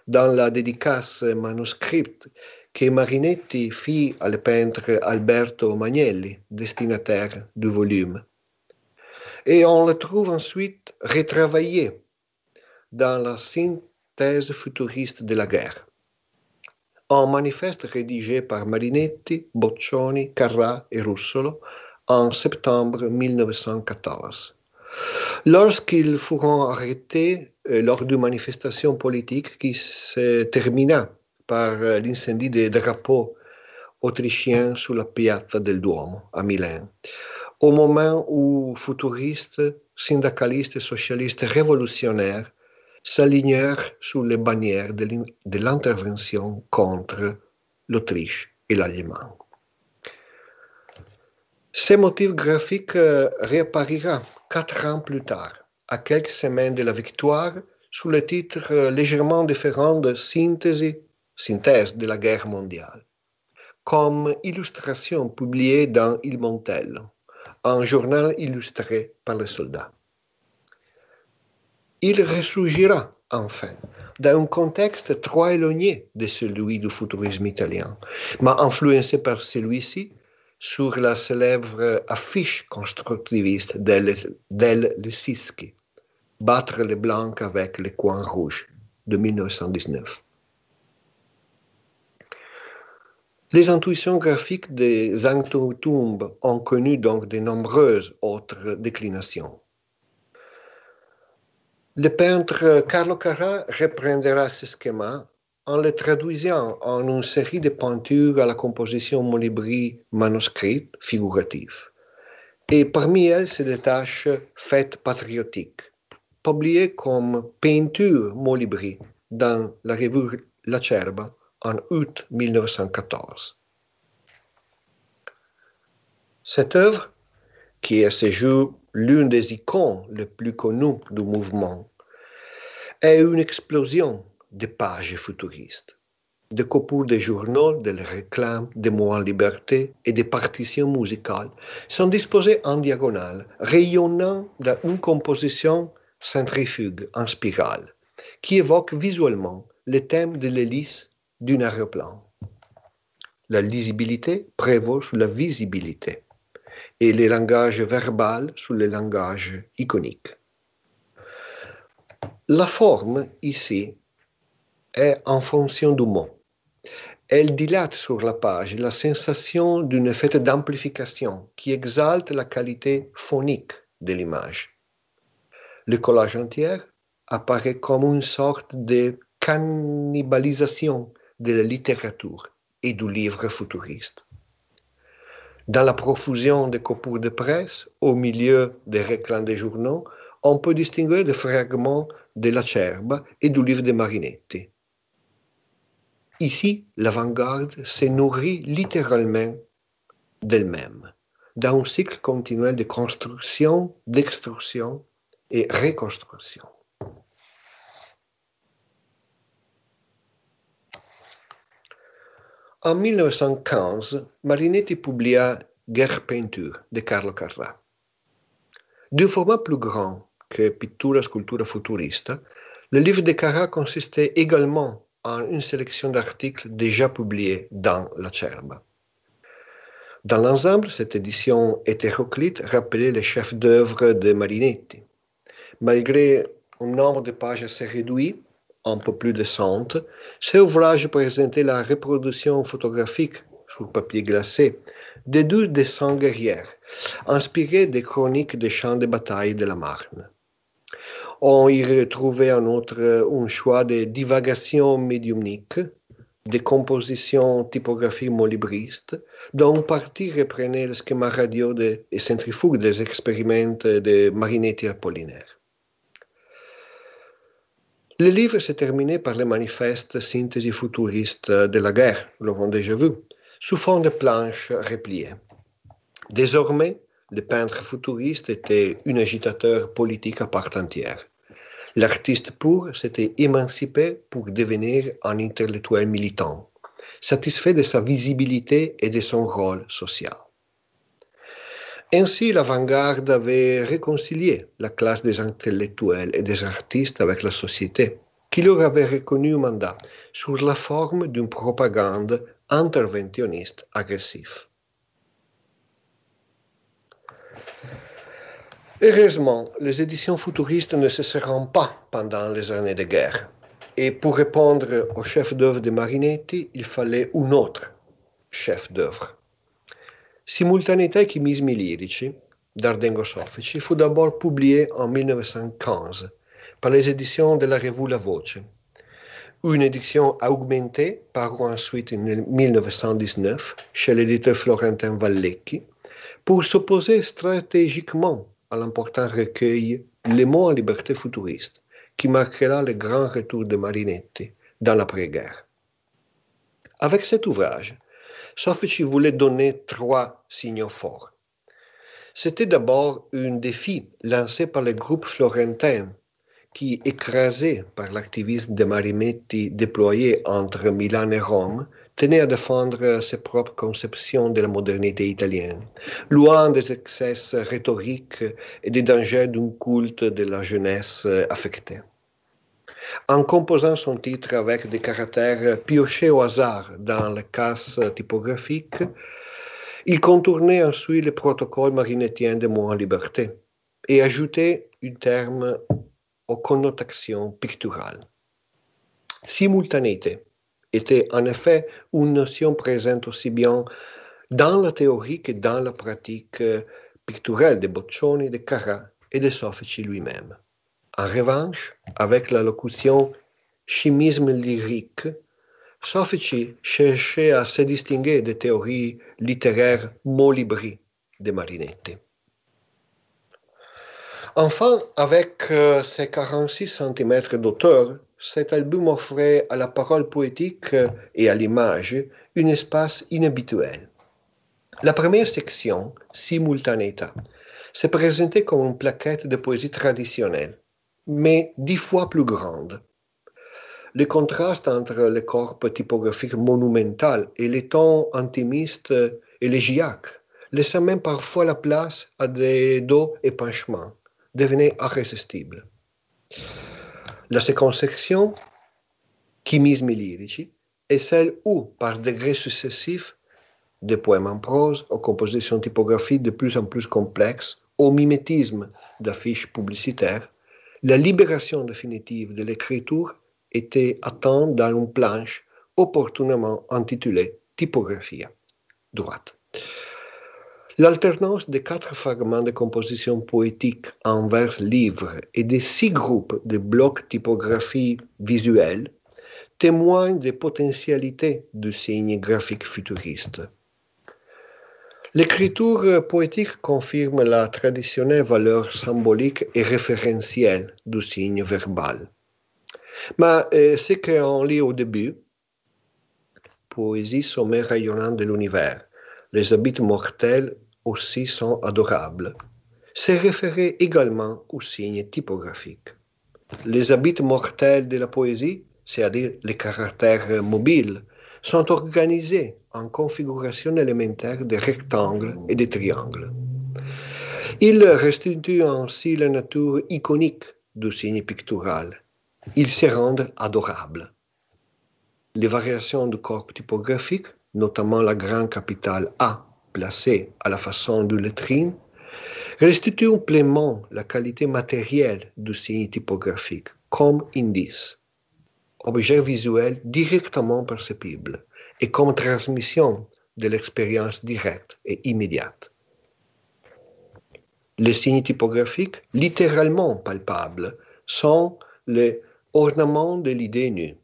dans la dédicace manuscrite que Marinetti fit al peintre Alberto Magnelli, destinataire du volume. Et on le trouve ensuite retravaillé dans la synthèse futuriste de la guerre. Un manifeste rédigé par Marinetti, Boccioni, Carra et Russolo en septembre 1914. Lorsqu'ils furent arrêtés euh, lors d'une manifestation politique qui se termina par euh, l'incendie des drapeaux autrichiens sous la piazza del Duomo à Milan, au moment où futuristes, syndicalistes et socialistes révolutionnaires s'alignèrent sous les bannières de l'intervention contre l'Autriche et l'Allemagne. Ce motif graphique euh, réapparira quatre ans plus tard, à quelques semaines de la victoire, sous le titre euh, légèrement différent de Synthèse, synthèse de la guerre mondiale, comme illustration publiée dans Il Montel, un journal illustré par les soldats. Il ressurgira enfin dans un contexte trop éloigné de celui du futurisme italien, mais influencé par celui-ci sur la célèbre affiche constructiviste d'El Lissiski, Battre les blancs avec les coins rouges de 1919. Les intuitions graphiques des Zhang ont connu donc de nombreuses autres déclinations. Le peintre Carlo Carra reprendra ce schéma en le traduisant en une série de peintures à la composition molibri manuscrite figurative. Et parmi elles se détache Fête patriotique, publiée comme peinture molibri dans la revue La Cerba en août 1914. Cette œuvre, qui est à ce jour l'une des icônes les plus connues du mouvement, est une explosion de pages futuristes, de coupures de journaux, de réclames, de mots en liberté et de partitions musicales sont disposées en diagonale, rayonnant d'une composition centrifuge en spirale, qui évoque visuellement le thème de l'hélice d'un aéroplan. La lisibilité prévaut sur la visibilité et le langage verbal sur le langage iconique. La forme ici est en fonction du mot. Elle dilate sur la page la sensation d'un effet d'amplification qui exalte la qualité phonique de l'image. Le collage entier apparaît comme une sorte de cannibalisation de la littérature et du livre futuriste. Dans la profusion des coupures de presse, au milieu des réclams des journaux, on peut distinguer des fragments de la Cerba et du livre de Marinetti. Ici, l'avant-garde se nourrit littéralement d'elle-même, dans un cycle continuel de construction, d'extrusion et reconstruction. En 1915, Marinetti publia Guerre peinture de Carlo Carrà. D'un format plus grand que Pittura Sculptura Futurista, le livre de Carrà consistait également en une sélection d'articles déjà publiés dans la Cerba. Dans l'ensemble, cette édition hétéroclite rappelait les chefs d'œuvre de Marinetti. Malgré un nombre de pages assez réduit, un peu plus 100, cet ouvrage présentait la reproduction photographique sur papier glacé de deux dessins guerrières, inspirés des chroniques des champs de bataille de la Marne. On y retrouvait en outre un choix de divagations médiumniques, des compositions typographiques molibristes, dont une partie reprenait le schéma radio et centrifuge des expériments de Marinetti Apollinaire. Le livre s'est terminé par le manifeste synthèse futuriste de la guerre, l'avons déjà vu, sous forme de planches repliées. Désormais, le peintre futuriste était un agitateur politique à part entière. L'artiste pur s'était émancipé pour devenir un intellectuel militant, satisfait de sa visibilité et de son rôle social. Ainsi, l'avant-garde avait réconcilié la classe des intellectuels et des artistes avec la société, qui leur avait reconnu un mandat sous la forme d'une propagande interventionniste agressive. Heureusement, les éditions futuristes ne cesseront pas pendant les années de guerre. Et pour répondre au chef d'œuvre de Marinetti, il fallait un autre d'œuvre. Simultaneità chimismi lirici d'Ardengo Soffici fu d'abord publié en 1915 par les éditions de la revue La Voce. Une édition augmentée parut ensuite en 1919 chez l'éditeur florentin Vallecchi pour s'opposer stratégiquement à l'important recueil Les mots en liberté futuriste, qui marquera le grand retour de Marinetti dans l'après-guerre. Avec cet ouvrage, Soffici voulait donner trois signaux forts. C'était d'abord un défi lancé par le groupe florentin qui, écrasé par l'activisme de Marinetti déployé entre Milan et Rome, tenait à défendre ses propres conceptions de la modernité italienne, loin des excès rhétoriques et des dangers d'un culte de la jeunesse affectée. En composant son titre avec des caractères piochés au hasard dans les cases typographiques, il contournait ensuite le protocole marinettien de mots en liberté et ajoutait un terme aux connotations picturales. Simultanéité était en effet une notion présente aussi bien dans la théorie que dans la pratique picturale de Boccioni, de Carrà et de Soffici lui-même. En revanche, avec la locution chimisme lyrique, Soffici cherchait à se distinguer des théories littéraires molibri de Marinetti. Enfin, avec euh, ses 46 cm d'auteur, cet album offrait à la parole poétique et à l'image un espace inhabituel. La première section, Simultanéta, se présentait comme une plaquette de poésie traditionnelle, mais dix fois plus grande. Le contraste entre le corps typographique monumental et les tons intimistes élégiaques laissait même parfois la place à des dos épanchements, devenait irrésistible. La seconde section, chimismi lyrici, est celle où, par degrés successifs, des poèmes en prose aux compositions typographiques de plus en plus complexes, au mimétisme d'affiches publicitaires, la libération définitive de l'écriture était atteinte dans une planche opportunément intitulée Typographia droite. L'alternance des quatre fragments de composition poétique en vers livres et des six groupes de blocs typographie visuelle témoignent des potentialités du signe graphique futuriste. L'écriture poétique confirme la traditionnelle valeur symbolique et référentielle du signe verbal. Mais euh, ce qu'on lit au début, poésie sommet rayonnante de l'univers, les habits mortels aussi sont adorables, c'est référé également au signe typographique. Les habits mortels de la poésie, c'est-à-dire les caractères mobiles, sont organisés en configuration élémentaire de rectangles et de triangles. Ils restituent ainsi la nature iconique du signe pictural. Ils se rendent adorables. Les variations du corps typographique, notamment la grande capitale A placée à la façon de lettrine, restituent pleinement la qualité matérielle du signe typographique comme indice, objet visuel directement perceptible et comme transmission de l'expérience directe et immédiate. Les signes typographiques, littéralement palpables, sont les ornements de l'idée nue.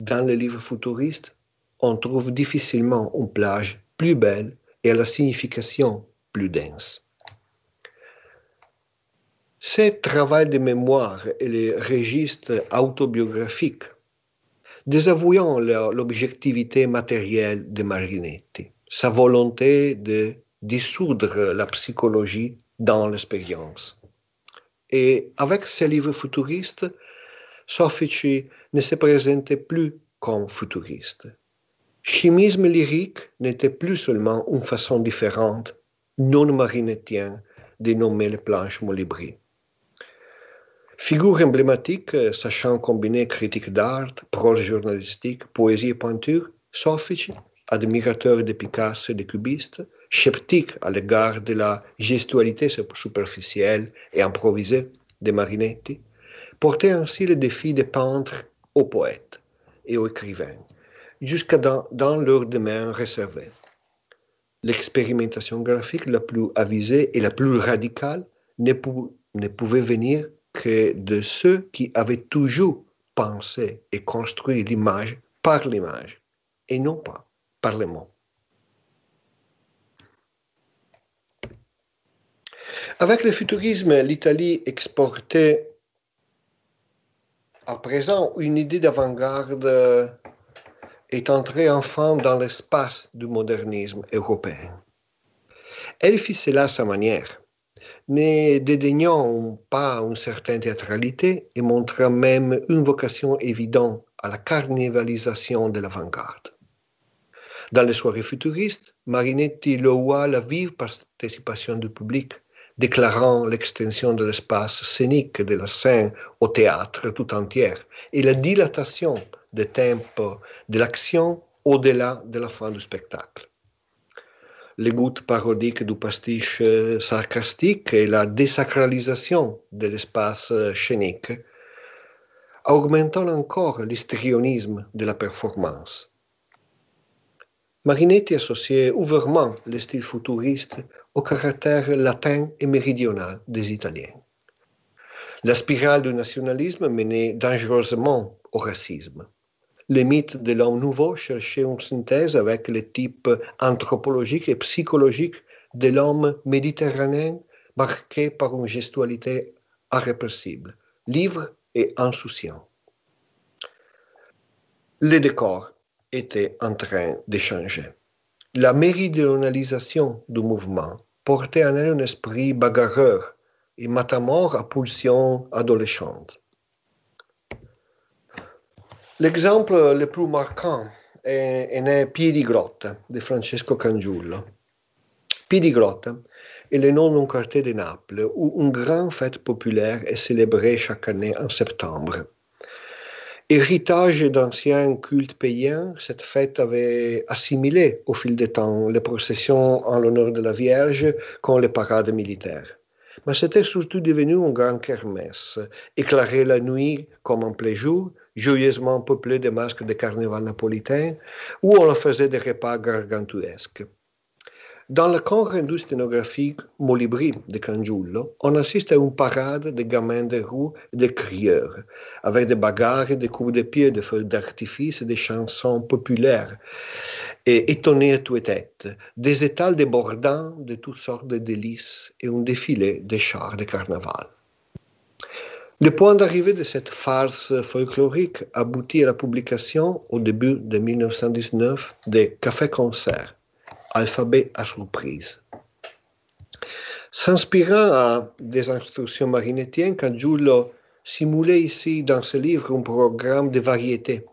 Dans les livres futuristes, on trouve difficilement une plage plus belle et à la signification plus dense. Ce travail de mémoire et les registres autobiographiques, désavouant l'objectivité matérielle de Marinetti, sa volonté de dissoudre la psychologie dans l'expérience. Et avec ses livres futuristes, Soffici ne se présentait plus comme futuriste. Chimisme lyrique n'était plus seulement une façon différente, non marinettienne, de nommer les planches Molibri. Figure emblématique, euh, sachant combiner critique d'art, prose journalistique, poésie et peinture, Soffici, admirateur de Picasso et des cubistes, sceptique à l'égard de la gestualité superficielle et improvisée de Marinetti, portait ainsi le défi des peintres aux poètes et aux écrivains, jusqu'à dans, leur domaine réservé. L'expérimentation graphique la plus avisée et la plus radicale ne pouvait venir que de ceux qui avaient toujours pensé et construit l'image par l'image et non pas par les mots. Avec le futurisme, l'Italie exportait à présent une idée d'avant-garde est entrée enfin dans l'espace du modernisme européen. Elle fit cela à sa manière ne dédaignant pas une certaine théâtralité et montrant même une vocation évidente à la carnivalisation de l'avant-garde. Dans les soirées futuristes, Marinetti loua la vive participation du public, déclarant l'extension de l'espace scénique de la scène au théâtre tout entière et la dilatation des tempo de l'action au-delà de la fin du spectacle les gouttes parodiques du pastiche euh, sarcastique et la désacralisation de l'espace euh, scénique, augmentant encore l'histrionisme de la performance. Marinetti associait ouvertement le style futuriste au caractère latin et méridional des Italiens. La spirale du nationalisme menait dangereusement au racisme les mythes de l'homme nouveau cherchaient une synthèse avec les types anthropologiques et psychologiques de l'homme méditerranéen marqué par une gestualité irrépressible, libre et insouciant. Le décor était en train de changer. La méridionalisation du mouvement portait en elle un esprit bagarreur et matamor à pulsion adolescente. L'exemple le plus marquant est, né Piedi Grotta de Francesco Cangiullo. Piedi Grotta est le nom d'un quartier de Naples où une grande fête populaire est célébrée chaque année en septembre. Héritage d'anciens cultes païens, cette fête avait assimilé au fil du temps les processions en l'honneur de la Vierge comme les parades militaires. Mais c'était surtout devenu un grand kermesse, éclairé la nuit comme en plein jour, joyeusement peuplé de masques de carnaval napolitain, où on faisait des repas gargantuesques. Dans le camp rendu scénographique Molibri de Cangiullo, on assiste à une parade de gamins de roues et de crieurs, avec des bagarres, des coups de pied, des feux d'artifice des chansons populaires, et étonnés à toutes têtes, des étals débordants de toutes sortes de délices et un défilé de chars de carnaval. Le point d'arrivée de cette farce folklorique aboutit à la publication, au début de 1919, des cafés-concerts alphabet à surprise. S'inspirant des instructions marinettiennes, Cangiulo simulait ici dans ce livre un programme de variété,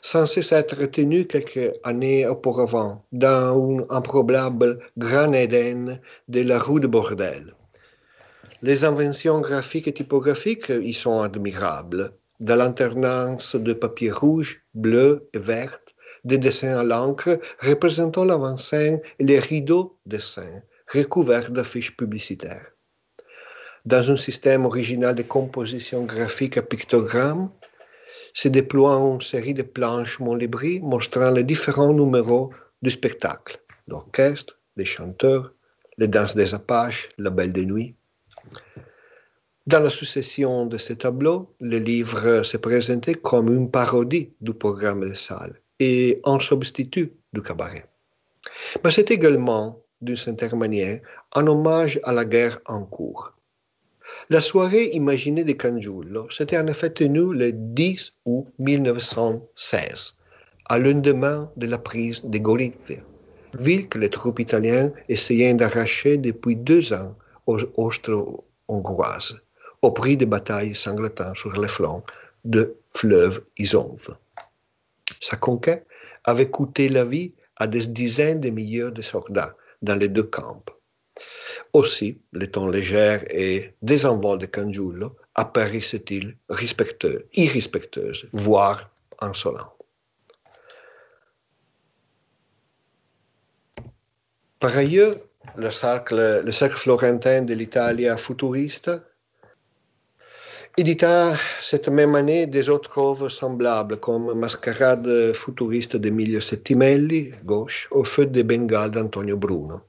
censé s'être tenu quelques années auparavant dans un improbable Grand Éden de la rue de Bordel. Les inventions graphiques et typographiques y sont admirables, de l'alternance de papier rouge, bleu et vert des dessins à l'encre représentant l'avant-scène et les rideaux dessins recouverts d'affiches publicitaires. Dans un système original de composition graphique à pictogrammes, se déploie une série de planches Montlébry montrant les différents numéros du spectacle, l'orchestre, les chanteurs, les danses des Apaches, la belle de nuit. Dans la succession de ces tableaux, le livre se présentait comme une parodie du programme de salle et en substitut du cabaret. Mais c'est également, d'une certaine manière, un hommage à la guerre en cours. La soirée imaginée de Cangiulo s'était en effet tenue le 10 août 1916, à lendemain de la prise de Gorizia, ville que les troupes italiennes essayaient d'arracher depuis deux ans aux Austro-Hongroises, au prix de batailles sanglantes sur les flancs de fleuve Isonve. Sa conquête avait coûté la vie à des dizaines de milliers de soldats dans les deux camps. Aussi, les tons légers et désenvolés de Cangiulo apparaissaient-ils respectueux, irrespectueux, voire insolents. Par ailleurs, le cercle, le cercle florentin de l'Italie futuriste édita cette même année des autres œuvres semblables comme Mascarade futuriste d'Emilio Settimelli, gauche, au feu de Bengale d'Antonio Bruno,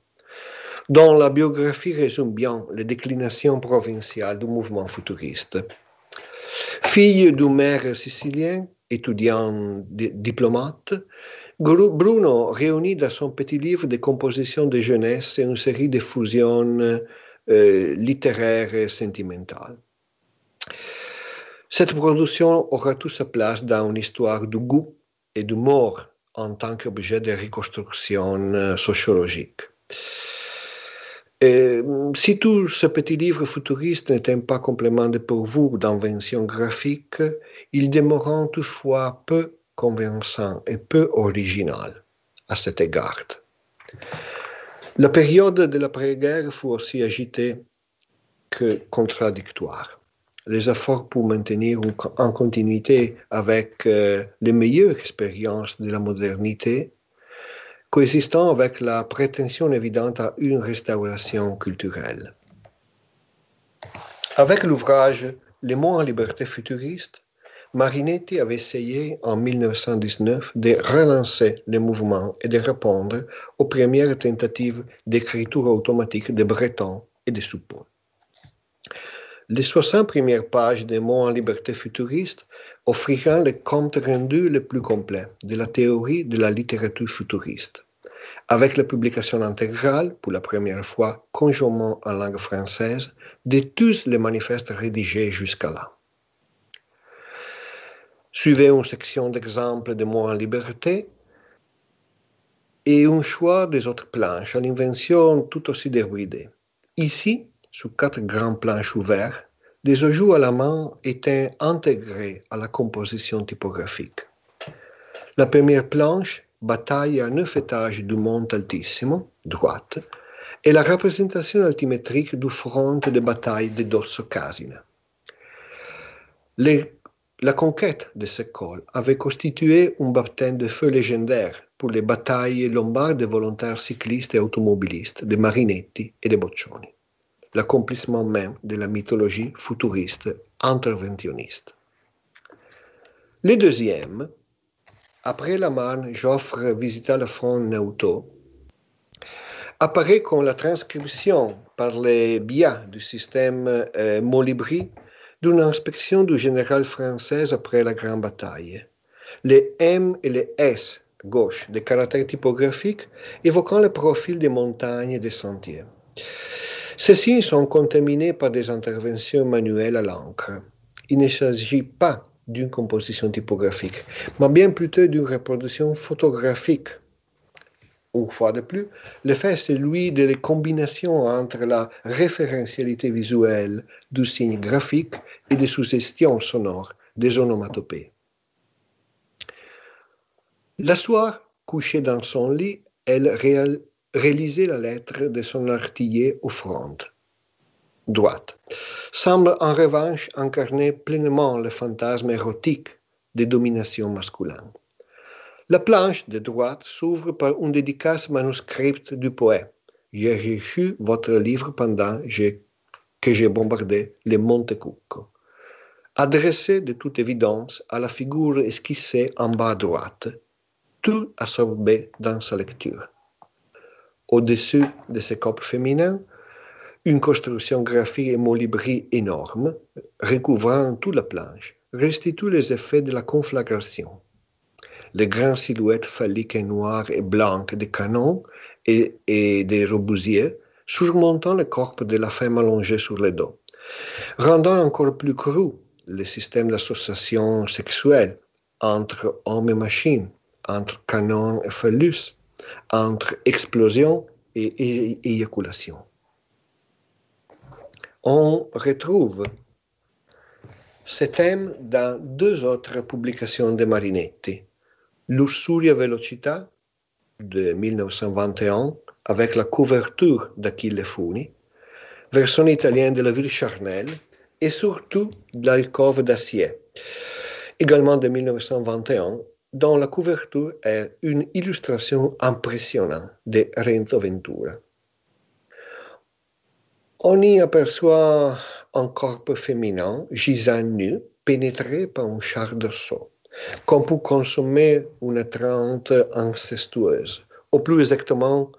dont la biographie résume bien les déclinations provinciales du mouvement futuriste. Fille d'un maire sicilien, étudiant diplomate, Bruno réunit dans son petit livre des compositions de jeunesse et une série de fusions euh, littéraires et sentimentales. Cette production aura toute sa place dans une histoire du goût et du mort en tant qu'objet de reconstruction euh, sociologique. Et, si tout ce petit livre futuriste n'était pas complément de vous d'invention graphique, il demeurant toutefois peu convaincant et peu original à cet égard. La période de l'après-guerre fut aussi agitée que contradictoire les efforts pour maintenir en continuité avec euh, les meilleures expériences de la modernité, coexistant avec la prétention évidente à une restauration culturelle. Avec l'ouvrage Les mots en liberté futuriste, Marinetti avait essayé en 1919 de relancer le mouvement et de répondre aux premières tentatives d'écriture automatique de Breton et de Soupon. Les 60 premières pages des mots en liberté futuriste offriront le compte rendu le plus complet de la théorie de la littérature futuriste, avec la publication intégrale, pour la première fois conjointement en langue française, de tous les manifestes rédigés jusqu'à là. Suivez une section d'exemples de mots en liberté et un choix des autres planches à l'invention tout aussi débridée. Ici, sous quatre grands planches ouverts, des ajouts à la main étaient intégrés à la composition typographique. La première planche, bataille à neuf étages du Monte Altissimo, droite, est la représentation altimétrique du front de bataille de Dorso Casina. La conquête de ce col avait constitué un baptême de feu légendaire pour les batailles lombardes de volontaires cyclistes et automobilistes, de Marinetti et de Boccioni l'accomplissement même de la mythologie futuriste interventionniste. Le deuxième, après la Marne, j'offre visiter le front Neuto, apparaît comme la transcription par les biais du système euh, Molibri d'une inspection du général français après la Grande Bataille. Les M et les S gauche des caractères typographiques évoquant le profil des montagnes et des sentiers. Signes sont contaminés par des interventions manuelles à l'encre. Il ne s'agit pas d'une composition typographique, mais bien plutôt d'une reproduction photographique. Une fois de plus, le fait est celui de la combination entre la référentialité visuelle du signe graphique et des suggestions sonores des onomatopées. La soir, couchée dans son lit, elle réalisait la lettre de son artiller au front droite, semble en revanche incarner pleinement le fantasme érotique des dominations masculines. La planche de droite s'ouvre par une dédicace manuscrite du poète. J'ai reçu votre livre pendant que j'ai bombardé les Montecucco, adressé de toute évidence à la figure esquissée en bas à droite, tout absorbé dans sa lecture. Au-dessus de ce corps féminin, une construction graphique et molibri énorme, recouvrant toute la planche, restitue les effets de la conflagration. Les grandes silhouettes phalliques noires et blanches des canons et, et des rebousiers, surmontant le corps de la femme allongée sur le dos, rendant encore plus cru le système d'association sexuelle entre hommes et machines, entre canon et phallus, entre explosion et éjaculation on retrouve ce thème dans deux autres publications de Marinetti. L'Ursuria Velocità de 1921 avec la couverture d'Achille Funi, version italienne de la ville charnelle et surtout l'alcove d'acier, également de 1921, dont la couverture est une illustration impressionnante de Renzo Ventura. On y aperçoit un corps féminin gisant nu, pénétré par un char d'assaut, comme pour consommer une trente incestueuse, ou plus exactement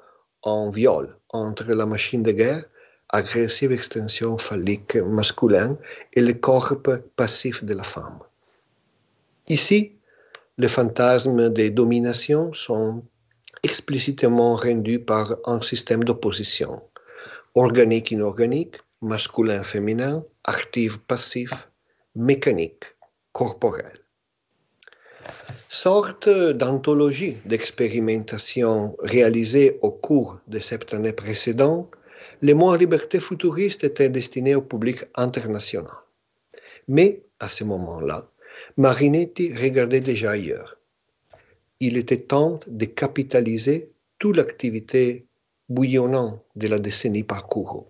un viol entre la machine de guerre, agressive extension phallique masculine, et le corps passif de la femme. Ici, les fantasmes des dominations sont explicitement rendus par un système d'opposition organique, inorganique, masculin, féminin, actif, passif, mécanique, corporel. Sorte d'anthologie d'expérimentation réalisée au cours de cette année précédente, les mots liberté futuriste étaient destinés au public international. Mais à ce moment-là, Marinetti regardait déjà ailleurs. Il était temps de capitaliser toute l'activité bouillonnant de la décennie parcourue.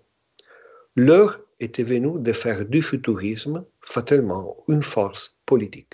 L'heure était venue de faire du futurisme fatalement une force politique.